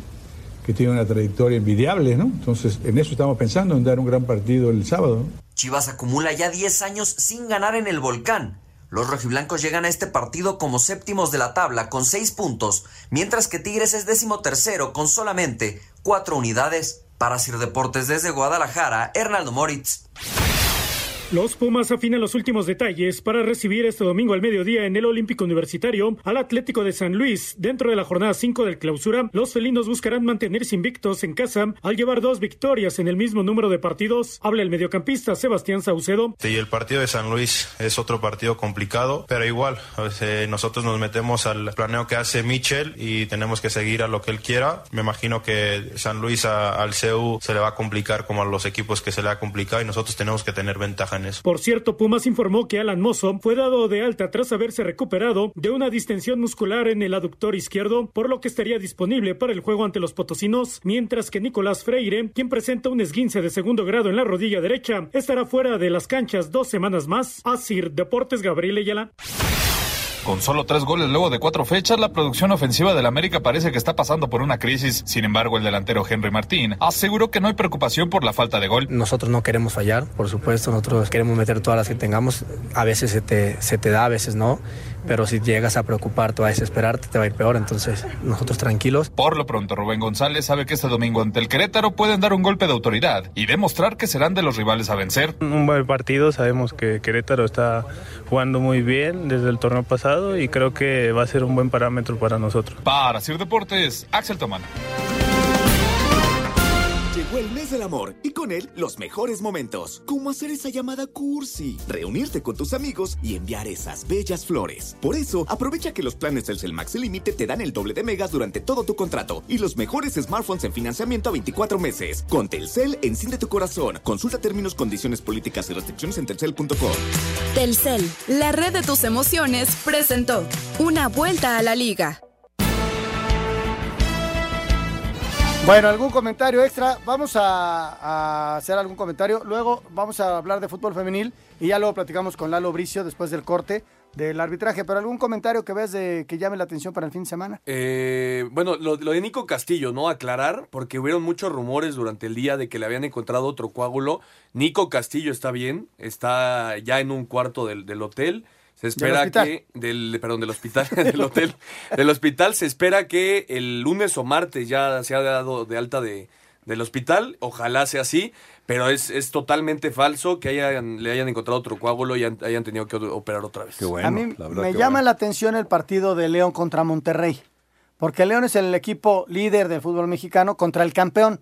que tiene una trayectoria envidiable, ¿no? Entonces, en eso estamos pensando, en dar un gran partido el sábado. Chivas acumula ya 10 años sin ganar en el volcán. Los rojiblancos llegan a este partido como séptimos de la tabla con 6 puntos, mientras que Tigres es décimo tercero con solamente 4 unidades. Para Sir Deportes desde Guadalajara, Hernaldo Moritz. Los Pumas afinan los últimos detalles para recibir este domingo al mediodía en el Olímpico Universitario al Atlético de San Luis. Dentro de la jornada 5 del clausura, los felinos buscarán mantenerse invictos en casa al llevar dos victorias en el mismo número de partidos. Habla el mediocampista Sebastián Saucedo. Y el partido de San Luis es otro partido complicado, pero igual, eh, nosotros nos metemos al planeo que hace Michel y tenemos que seguir a lo que él quiera. Me imagino que San Luis a- al CEU se le va a complicar como a los equipos que se le ha complicado y nosotros tenemos que tener ventaja Por cierto, Pumas informó que Alan Mozo fue dado de alta tras haberse recuperado de una distensión muscular en el aductor izquierdo, por lo que estaría disponible para el juego ante los potosinos, mientras que Nicolás Freire, quien presenta un esguince de segundo grado en la rodilla derecha, estará fuera de las canchas dos semanas más. Asir Deportes Gabriel Ayala. Con solo tres goles luego de cuatro fechas, la producción ofensiva del América parece que está pasando por una crisis. Sin embargo, el delantero Henry Martín aseguró que no hay preocupación por la falta de gol. Nosotros no queremos fallar, por supuesto, nosotros queremos meter todas las que tengamos. A veces se te, se te da, a veces no, pero si llegas a preocuparte o a desesperarte, te va a ir peor. Entonces, nosotros tranquilos. Por lo pronto, Rubén González sabe que este domingo ante el Querétaro pueden dar un golpe de autoridad y demostrar que serán de los rivales a vencer. Un buen partido, sabemos que Querétaro está jugando muy bien desde el torneo pasado y creo que va a ser un buen parámetro para nosotros. Para Sir Deportes, Axel Tomán. Llegó el mes del amor y con él los mejores momentos, como hacer esa llamada cursi, reunirte con tus amigos y enviar esas bellas flores. Por eso, aprovecha que los planes del Celmax Límite te dan el doble de megas durante todo tu contrato y los mejores smartphones en financiamiento a 24 meses. Con Telcel, enciende tu corazón. Consulta términos, condiciones políticas y restricciones en telcel.com. Telcel, la red de tus emociones, presentó Una vuelta a la liga. Bueno, algún comentario extra. Vamos a, hacer algún comentario. Luego vamos a hablar de fútbol femenil y ya luego platicamos con Lalo Bricio después del corte del arbitraje. Pero algún comentario que veas de que llame la atención para el fin de semana. Eh, bueno, lo, lo de Nico Castillo, ¿no? Aclarar, porque hubieron muchos rumores durante el día de que le habían encontrado otro coágulo. Nico Castillo está bien, está ya en un cuarto del hotel. Se espera que del perdón del hospital <laughs> del hotel del hospital se espera que el lunes o martes ya se ha dado de alta de del hospital, ojalá sea así, pero es, es totalmente falso que hayan, le hayan encontrado otro coágulo y han- hayan tenido que operar otra vez. a mí me llama la atención el partido de León contra Monterrey. Porque León es el equipo líder del fútbol mexicano contra el campeón.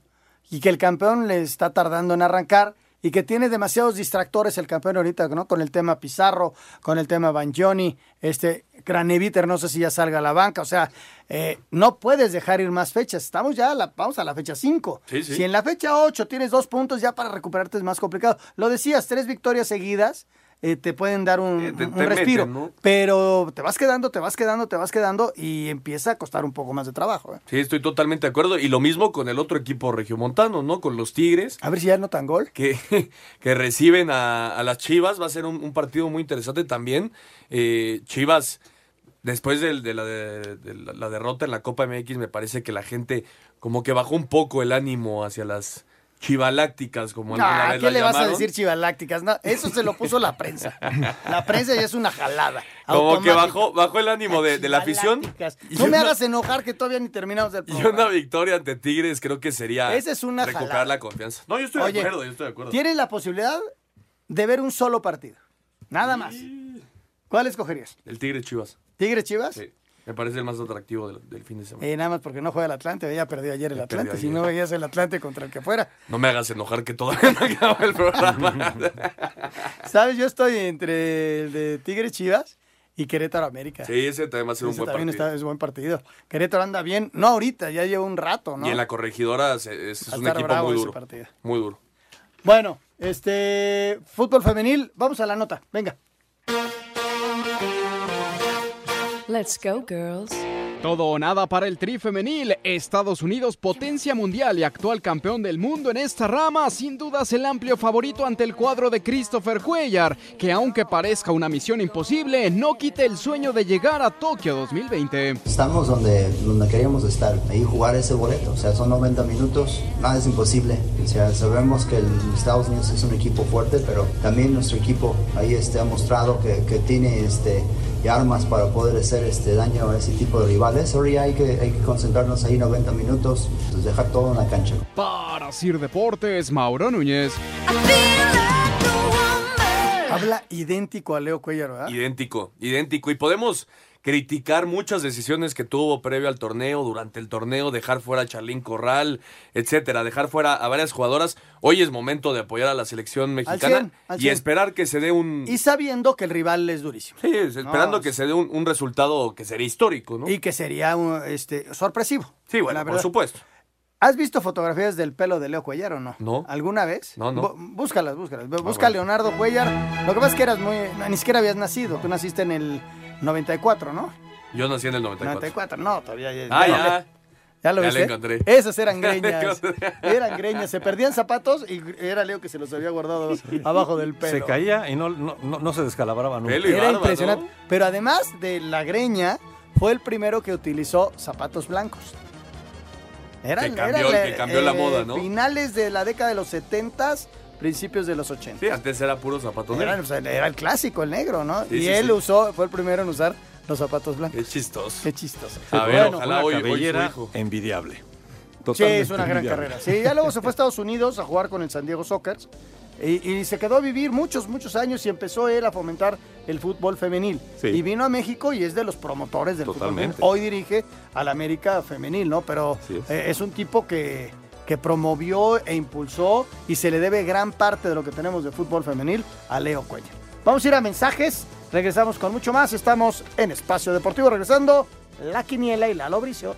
Y que el campeón le está tardando en arrancar. Y que tiene demasiados distractores el campeón ahorita, ¿no? Con el tema Pizarro, con el tema Banjoni, este Graneviter, no sé si ya salga a la banca. O sea, eh, no puedes dejar ir más fechas. Estamos ya, a la, vamos a la fecha 5. Sí, sí. Si en la fecha 8 tienes dos puntos, ya para recuperarte es más complicado. Lo decías, tres victorias seguidas eh, te pueden dar un, Eh, te- un te respiro. meten, ¿no? Pero te vas quedando, te vas quedando, te vas quedando y empieza a costar un poco más de trabajo. ¿eh? Sí, estoy totalmente de acuerdo. Y lo mismo con el otro equipo regiomontano, ¿no? Con los Tigres. A ver si ya notan gol. Que, <laughs> que reciben a, a las Chivas. Va a ser un, un partido muy interesante también. Chivas, después de, la, de- de la- la derrota en la Copa MX, me parece que la gente como que bajó un poco el ánimo hacia las chivalácticas, como alguna Ah, vez ¿Qué le vas a decir chivalácticas? No, eso se lo puso la prensa. La prensa ya es una jalada. Como que bajó, bajó el ánimo de, de la afición. Y No me una- hagas enojar que todavía ni terminamos el <laughs> Y programa. una victoria ante Tigres creo que sería Esa es una recuperar jalada. la confianza. No, yo estoy Oye, de acuerdo, yo estoy de acuerdo. Tienes la posibilidad de ver un solo partido. Nada más. ¿Cuál escogerías? El Tigre Chivas. ¿Tigres Chivas? Sí. Me parece el más atractivo del, del fin de semana. Eh, nada más porque no juega el Atlante. Ya perdió ayer el Atlante. Si no veías el Atlante contra el que fuera. No me hagas enojar que todavía <laughs> no acaba el programa. <laughs> ¿Sabes? Yo estoy entre el de Tigres Chivas y Querétaro América. sí, ese también va a ser un buen también partido. está, es buen partido. Querétaro anda bien. No ahorita, ya lleva un rato, ¿no? Y en la corregidora es, es un equipo muy duro. Muy duro. Bueno, este fútbol femenil, vamos a la nota. Venga. Let's go, girls. Todo o nada para el tri femenil. Estados Unidos, potencia mundial y actual campeón del mundo en esta rama, sin dudas el amplio favorito ante el cuadro de Christopher Cuellar, que aunque parezca una misión imposible, no quita el sueño de llegar a Tokio 2020. Estamos donde, donde queríamos estar, ahí jugar ese boleto. O sea, son 90 minutos, nada es imposible. O sea, sabemos que el Estados Unidos es un equipo fuerte, pero también nuestro equipo ahí este, ha mostrado que, que tiene este, y armas para poder hacer este daño a ese tipo de rivales. Ahora ya hay que, hay que concentrarnos ahí 90 minutos, pues dejar todo en la cancha. Para Sir Deportes, Mauro Núñez. Habla idéntico a Leo Cuellar, ¿verdad? Idéntico, idéntico. Y podemos criticar muchas decisiones que tuvo previo al torneo, durante el torneo, dejar fuera a Charlín Corral, etcétera, dejar fuera a varias jugadoras. Hoy es momento de apoyar a la selección mexicana 100, al y 100. esperar que se dé un Y sabiendo que el rival es durísimo. Sí, es- esperando No, que se dé un, un resultado que sería histórico, ¿no? Y que sería este, sorpresivo. Sí, bueno, por supuesto. ¿Has visto fotografías del pelo de Leo Cuellar o no? No. ¿Alguna vez? No, no. Búscalas, búscalas. Busca bueno. a Leonardo Cuellar. Lo que pasa es que eras muy... ni siquiera habías nacido. Tú naciste en el 94, ¿no? Yo nací en el 94. 94, no, todavía. Ya, Ah, ya. ya. ¿Ya lo Ya viste? le encontré. Esas eran <laughs> greñas. eran greñas. Se perdían zapatos y era Leo que se los había guardado <laughs> abajo del pelo. Se caía y no, no, no, no se descalabraba nunca. Era impresionante. Pero además de la greña, fue el primero que utilizó zapatos blancos. Eran, Que cambió- eran, que cambió la moda, ¿no? Finales de la década de los 70s, principios de los 80 Sí, antes era puro zapato negro. Era, o sea, era el clásico, el negro, ¿no? Sí, y sí, él sí. usó, fue el primero en usar los zapatos blancos. Qué chistoso. Qué chistoso. A ver, Bueno, ojalá hoy, hoy hijo. envidiable. Sí, es una gran carrera. Sí, ya luego se fue a Estados Unidos a jugar con el San Diego Soccer y, y se quedó a vivir muchos, muchos años y empezó él a fomentar el fútbol femenil. Sí. Y vino a México y es de los promotores del Totalmente. fútbol. Hoy dirige al América femenil, ¿no? Pero es. eh, es un tipo que, que promovió e impulsó y se le debe gran parte de lo que tenemos de fútbol femenil a Leo Cuellar. Vamos a ir a mensajes, regresamos con mucho más. Estamos en Espacio Deportivo, regresando La Quiniela y Lalo Bricio.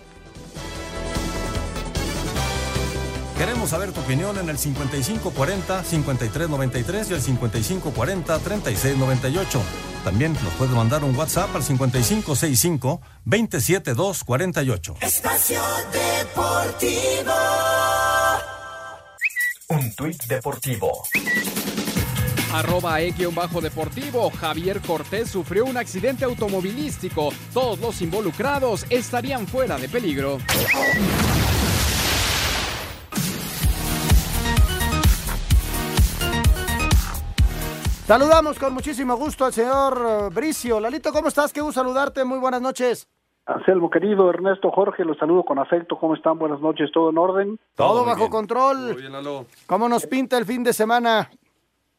Queremos saber tu opinión en el 5540-5393 y el 5540-3698. También nos puedes mandar un WhatsApp al 5565-27248. Espacio Deportivo. Un tuit deportivo. Arroba E-deportivo. Javier Cortés sufrió un accidente automovilístico. Todos los involucrados estarían fuera de peligro. Saludamos con muchísimo gusto al señor eh, Bricio. Lalito, ¿cómo estás? Qué gusto saludarte. Muy buenas noches. Anselmo, querido Ernesto, Jorge, los saludo con afecto. ¿Cómo están? Buenas noches. ¿Todo en orden? Todo, bajo control. ¿Cómo nos pinta el fin de semana?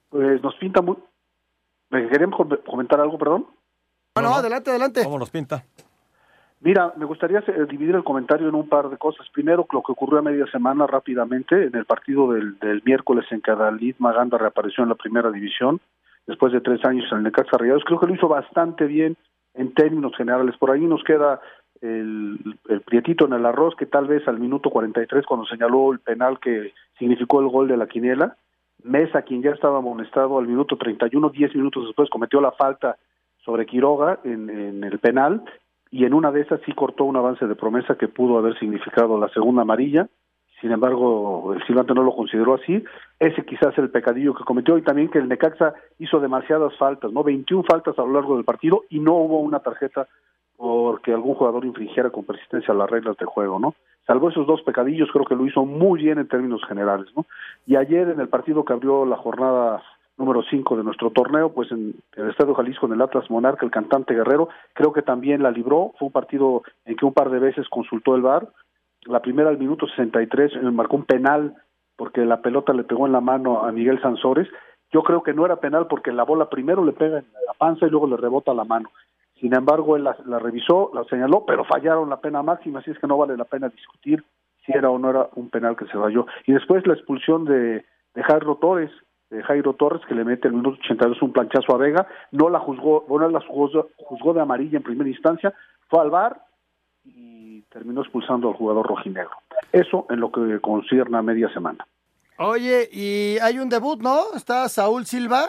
Pues nos pinta muy... ¿Me querían com- comentar algo, perdón? No, no, adelante, adelante. ¿Cómo nos pinta? Mira, me gustaría eh, dividir el comentario en un par de cosas. Primero, lo que ocurrió a media semana rápidamente en el partido del, del miércoles en que Adalid Maganda reapareció en la primera división, después de tres años en el Necaxa Rayados. Creo que lo hizo bastante bien en términos generales. Por ahí nos queda el, el prietito en el arroz, que tal vez al minuto 43, cuando señaló el penal que significó el gol de la quiniela, Mesa, quien ya estaba amonestado al minuto 31, 10 minutos después cometió la falta sobre Quiroga en, en el penal y en una de esas sí cortó un avance de promesa que pudo haber significado la segunda amarilla. Sin embargo, el silbante no lo consideró así. Ese quizás es el pecadillo que cometió y también que el Necaxa hizo demasiadas faltas, ¿no? 21 faltas a lo largo del partido y no hubo una tarjeta porque algún jugador infringiera con persistencia las reglas de juego, ¿no? Salvo esos dos pecadillos, creo que lo hizo muy bien en términos generales, ¿no? Y ayer en el partido que abrió la jornada número 5 de nuestro torneo, pues en el Estadio Jalisco, en el Atlas Monarca, el cantante Guerrero, creo que también la libró. Fue un partido en que un par de veces consultó el VAR. La primera al minuto 63 eh, marcó un penal porque la pelota le pegó en la mano a Miguel Sansores. Yo creo que no era penal porque la bola primero le pega en la panza y luego le rebota la mano. Sin embargo, él la, revisó, la señaló, pero fallaron la pena máxima, así es que no vale la pena discutir si era o no era un penal que se falló. Y después la expulsión de, de Jairo Torres, de Jairo Torres, que le mete el minuto 82 un planchazo a Vega, no la juzgó, bueno, la juzgó, juzgó de amarilla en primera instancia, fue al VAR y terminó expulsando al jugador rojinegro. Eso en lo que concierne a media semana. Oye, y hay un debut, ¿no? Está Saúl Silva.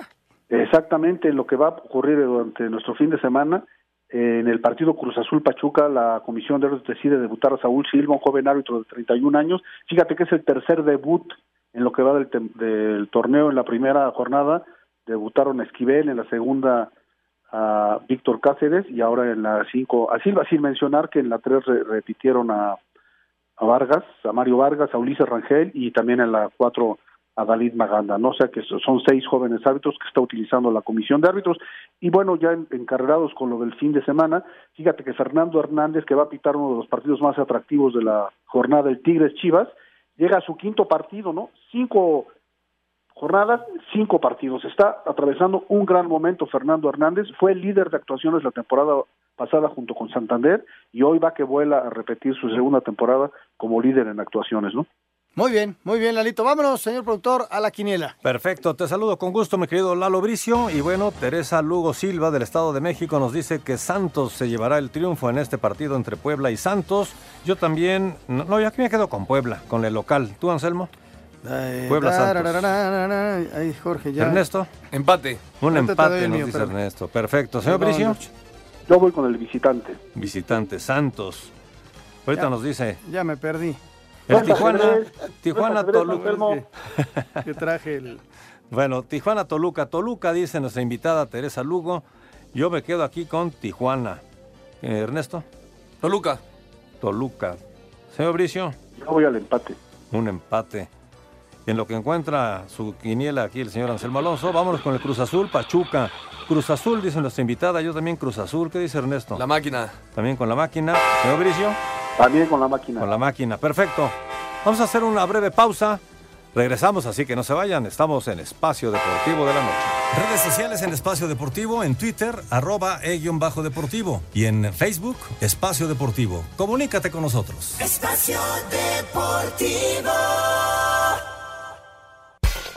Exactamente en lo que va a ocurrir durante nuestro fin de semana. En el partido Cruz Azul Pachuca, la comisión de árbitros decide debutar a Saúl Silva, un joven árbitro de 31 años. Fíjate que es el tercer debut en lo que va del, del torneo. En la primera jornada debutaron Esquivel, en la segunda a Víctor Cáceres y ahora en la cinco a Silva, sin mencionar que en la tres re- repitieron a, a Vargas, a Mario Vargas, a Ulises Rangel y también en la cuatro a Dalit Maganda, ¿no? O sea que son seis jóvenes árbitros que está utilizando la comisión de árbitros. Y bueno, ya en- encarregados con lo del fin de semana, fíjate que Fernando Hernández, que va a pitar uno de los partidos más atractivos de la jornada, el Tigres Chivas, llega a su quinto partido, ¿no? Cinco jornadas, cinco partidos. Está atravesando un gran momento Fernando Hernández, fue el líder de actuaciones la temporada pasada junto con Santander y hoy va que vuela a repetir su segunda temporada como líder en actuaciones, ¿no? Muy bien, muy bien, Lalito. Vámonos, señor productor, a la quiniela. Perfecto, te saludo con gusto, mi querido Lalo Bricio. Y bueno, Teresa Lugo Silva del Estado de México nos dice que Santos se llevará el triunfo en este partido entre Puebla y Santos. Yo también, no, no, yo aquí me quedo con Puebla, con el local. ¿Tú, Anselmo? Puebla Santos. Ay, Jorge, ya. Ernesto. Empate. Un Ahorita empate, nos mío, dice espérame. Ernesto. Perfecto. Señor Bricio. Yo voy con el visitante. Visitante, Santos. Ahorita Ya. nos dice. Ya me perdí. El Tijuana, Tijuana, Toluca. Anselmo. Que traje el. Bueno, Tijuana, Toluca. Toluca, dice nuestra invitada Teresa Lugo. Yo me quedo aquí con Tijuana. Eh, Ernesto. Toluca. Toluca. Señor Bricio. Yo voy al empate. Un empate. En lo que encuentra su quiniela aquí el señor Anselmo Alonso, vámonos con el Cruz Azul, Pachuca. Cruz Azul, dice nuestra invitada, yo también Cruz Azul. ¿Qué dice Ernesto? La máquina. También con la máquina. Señor Bricio. También con la máquina. Con la máquina, perfecto. Vamos a hacer una breve pausa. Regresamos, así que no se vayan. Estamos en Espacio Deportivo de la Noche. Redes sociales en Espacio Deportivo, en Twitter, arroba e-deportivo. Y en Facebook, Espacio Deportivo. Comunícate con nosotros. Espacio Deportivo.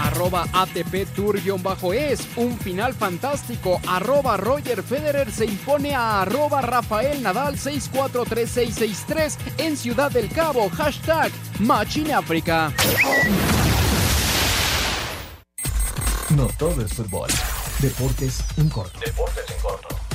Arroba ATP Tour-es. Un final fantástico. Arroba Roger Federer se impone a arroba Rafael Nadal 643663 en Ciudad del Cabo. Hashtag Machine África. No todo es fútbol. Deportes en corto. Deportes en corto.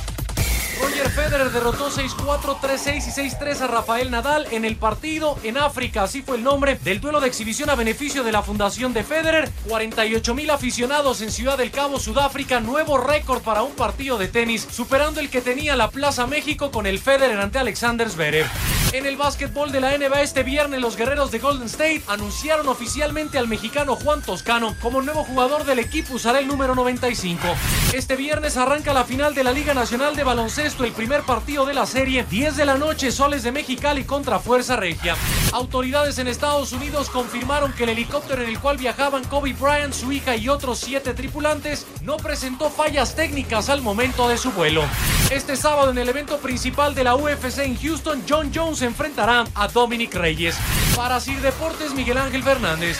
Roger Federer derrotó 6-4, 3-6 y 6-3 a Rafael Nadal en el partido en África. Así fue el nombre del duelo de exhibición a beneficio de la Fundación de Federer. 48 mil aficionados en Ciudad del Cabo, Sudáfrica. Nuevo récord para un partido de tenis, superando el que tenía la Plaza México con el Federer ante Alexander Zverev. En el básquetbol de la NBA este viernes, los guerreros de Golden State anunciaron oficialmente al mexicano Juan Toscano como nuevo jugador del equipo. Usará el número 95. Este viernes arranca la final de la Liga Nacional de Baloncesto, el primer partido de la serie. 10 de la noche, Soles de Mexicali contra Fuerza Regia. Autoridades en Estados Unidos confirmaron que el helicóptero en el cual viajaban Kobe Bryant, su hija y otros siete tripulantes no presentó fallas técnicas al momento de su vuelo. Este sábado en el evento principal de la UFC en Houston, John Jones enfrentará a Dominic Reyes. Para Sir Deportes, Miguel Ángel Fernández.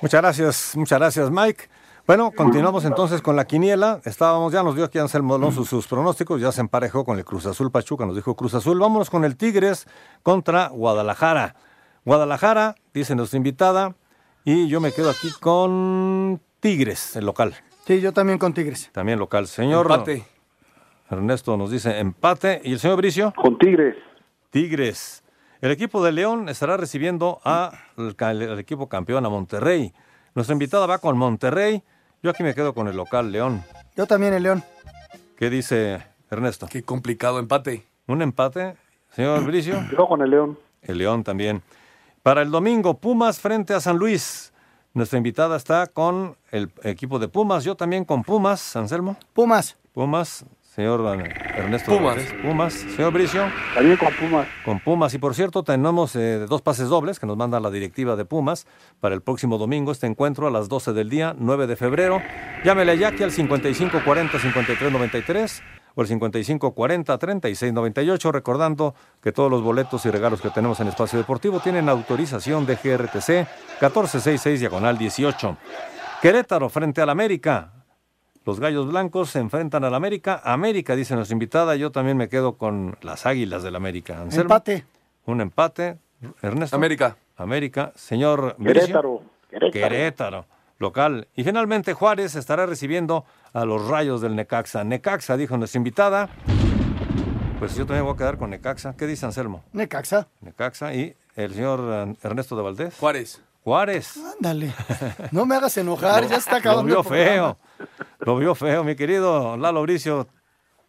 Muchas gracias, muchas gracias, Mike. Bueno, continuamos entonces con la quiniela. Estábamos, ya nos dio aquí Anselmo Alonso sus pronósticos, ya se emparejó con el Cruz Azul Pachuca, nos dijo Cruz Azul. Vámonos con el Tigres contra Guadalajara. Guadalajara, dice nuestra invitada, y yo me quedo aquí con Tigres, el local. Sí, yo también con Tigres. También local. Señor Empate. Ernesto nos dice empate. ¿Y el señor Bricio? Con Tigres. Tigres. El equipo de León estará recibiendo a el, ca- el equipo campeón, a Monterrey. Nuestra invitada va con Monterrey. Yo aquí me quedo con el local León. Yo también el León. ¿Qué dice Ernesto? Qué complicado empate. ¿Un empate? Señor Bricio. Yo con el León. El León también. Para el domingo, Pumas frente a San Luis. Nuestra invitada está con el equipo de Pumas. Yo también con Pumas. Anselmo. Pumas. Pumas. Señor Ernesto. Pumas. Pumas. Señor Bricio. También con Pumas. Con Pumas. Y por cierto, tenemos eh, dos pases dobles que nos manda la directiva de Pumas para el próximo domingo. Este encuentro a las 12 del día, 9 de febrero. Llámele ya aquí al 5540-5393 o el 5540-3698. Recordando que todos los boletos y regalos que tenemos en Espacio Deportivo tienen autorización de GRTC 1466 diagonal 18. Querétaro frente al América. Los Gallos Blancos se enfrentan al América. América, dice nuestra invitada. Yo también me quedo con las Águilas del América. Anselmo. Empate. Un empate. Ernesto. América. América. Señor. Querétaro. Querétaro. Querétaro. Local. Y finalmente Juárez estará recibiendo a los rayos del Necaxa. Necaxa, dijo nuestra invitada. Pues yo también voy a quedar con Necaxa. ¿Qué dice Anselmo? Necaxa. Necaxa y el señor eh, Ernesto de Valdés. Juárez. Juárez. Ándale. No me hagas enojar, <laughs> ya está acabando. Lo vio el feo. <laughs> Lo vio feo, mi querido Lalo Bricio.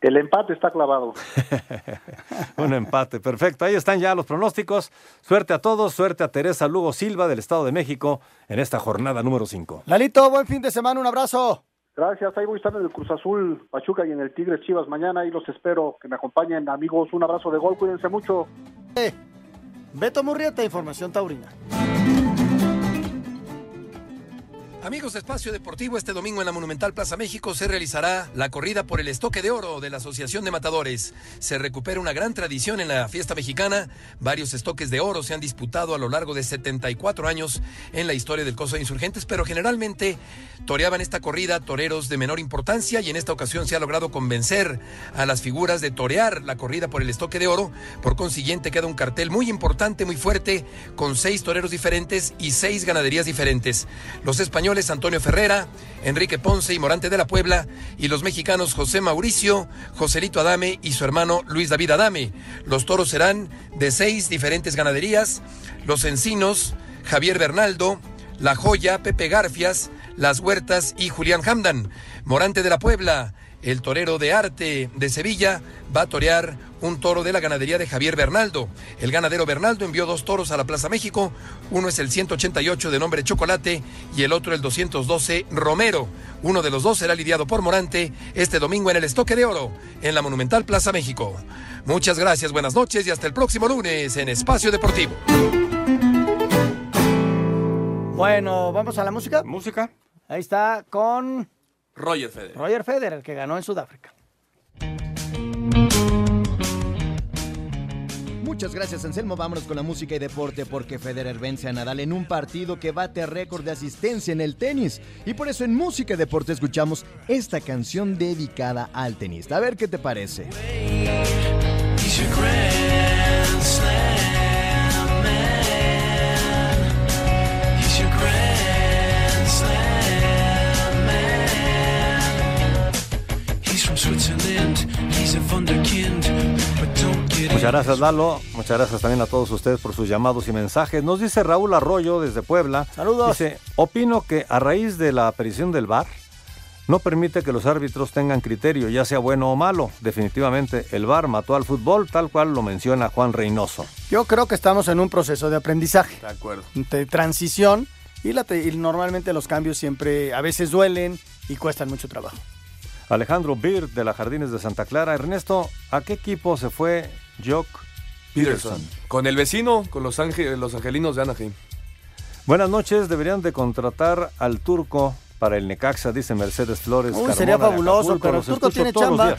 El empate está clavado. <laughs> Un empate, perfecto. Ahí están ya los pronósticos. Suerte a todos, suerte a Teresa Lugo Silva del Estado de México en esta jornada número 5. Lalito, buen fin de semana, un abrazo. Gracias, ahí voy a estar en el Cruz Azul, Pachuca y en el Tigres Chivas mañana. Ahí los espero, que me acompañen, amigos. Un abrazo de gol, cuídense mucho. Eh, Beto Murrieta, Información Taurina. Amigos de Espacio Deportivo, este domingo en la Monumental Plaza México se realizará la corrida por el estoque de oro de la Asociación de Matadores. Se recupera una gran tradición en la fiesta mexicana. Varios estoques de oro se han disputado a lo largo de 74 años en la historia del Coso de Insurgentes, pero generalmente toreaban esta corrida toreros de menor importancia y en esta ocasión se ha logrado convencer a las figuras de torear la corrida por el estoque de oro. Por consiguiente queda un cartel muy importante, muy fuerte, con seis toreros diferentes y seis ganaderías diferentes. Los españoles Antonio Ferrera, Enrique Ponce y Morante de la Puebla, y los mexicanos José Mauricio, Joselito Adame y su hermano Luis David Adame. Los toros serán de seis diferentes ganaderías, los encinos, Javier Bernaldo, La Joya, Pepe Garfias, Las Huertas y Julián Hamdan. Morante de la Puebla, el torero de arte de Sevilla, va a torear un toro de la ganadería de Javier Bernaldo. El ganadero Bernaldo envió dos toros a la Plaza México. Uno es el 188 de nombre Chocolate y el otro el 212 Romero. Uno de los dos será lidiado por Morante este domingo en el Estoque de Oro, en la Monumental Plaza México. Muchas gracias, buenas noches y hasta el próximo lunes en Espacio Deportivo. Bueno, vamos a la música. Música. Ahí está con Roger Federer. Roger Federer, el que ganó en Sudáfrica. Muchas gracias, Anselmo. Vámonos con la música y deporte porque Federer vence a Nadal en un partido que bate récord de asistencia en el tenis. Y por eso en música y deporte escuchamos esta canción dedicada al tenista. A ver qué te parece. Muchas gracias, Lalo. Muchas gracias también a todos ustedes por sus llamados y mensajes. Nos dice Raúl Arroyo desde Puebla. Saludos. Dice, opino que a raíz de la aparición del VAR, no permite que los árbitros tengan criterio, ya sea bueno o malo. Definitivamente, el VAR mató al fútbol, tal cual lo menciona Juan Reynoso. Yo creo que estamos en un proceso de aprendizaje, De acuerdo. de transición, y, la te- y normalmente los cambios siempre a veces duelen y cuestan mucho trabajo. Alejandro Bir de la Jardines de Santa Clara. Ernesto, ¿a qué equipo se fue Jock Peterson. Con el vecino, con los, ángel- los angelinos de Anaheim. Buenas noches, deberían de contratar al turco para el Necaxa, dice Mercedes Flores. Uy, Carmona sería fabuloso, Acapulco. pero el turco tiene chamba.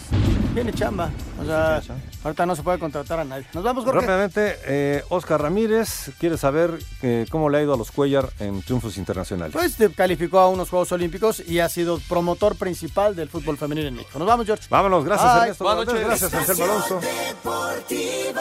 Tiene chamba. O sea, ahorita no se puede contratar a nadie. Nos vamos, Jorge. Rápidamente, eh, Oscar Ramírez quiere saber eh, cómo le ha ido a los Cuellar en triunfos internacionales. Pues te calificó a unos Juegos Olímpicos y ha sido promotor principal del fútbol femenino en México. Nos vamos, George. Vámonos, gracias Bye. Ernesto. Valdés, Gracias, Anselmo Alonso. Deportivo.